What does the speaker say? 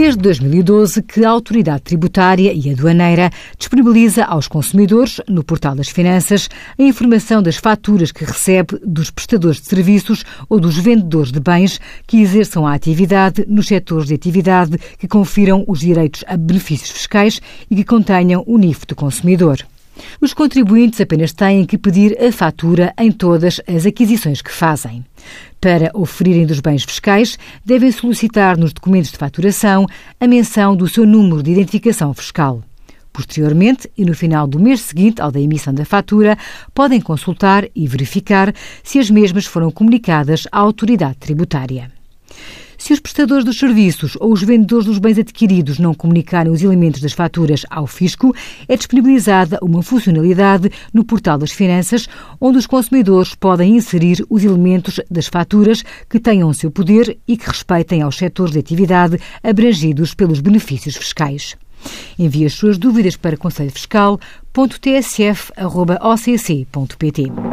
desde 2012 que a Autoridade Tributária e Aduaneira disponibiliza aos consumidores, no Portal das Finanças, a informação das faturas que recebe dos prestadores de serviços ou dos vendedores de bens que exerçam a atividade nos setores de atividade que confiram os direitos a benefícios fiscais e que contenham o NIF do consumidor. Os contribuintes apenas têm que pedir a fatura em todas as aquisições que fazem. Para oferirem dos bens fiscais, devem solicitar nos documentos de faturação a menção do seu número de identificação fiscal. Posteriormente, e no final do mês seguinte ao da emissão da fatura, podem consultar e verificar se as mesmas foram comunicadas à autoridade tributária. Se os prestadores dos serviços ou os vendedores dos bens adquiridos não comunicarem os elementos das faturas ao fisco, é disponibilizada uma funcionalidade no Portal das Finanças, onde os consumidores podem inserir os elementos das faturas que tenham o seu poder e que respeitem aos setores de atividade abrangidos pelos benefícios fiscais. Envie as suas dúvidas para conselhofiscal.tsf.occ.pt.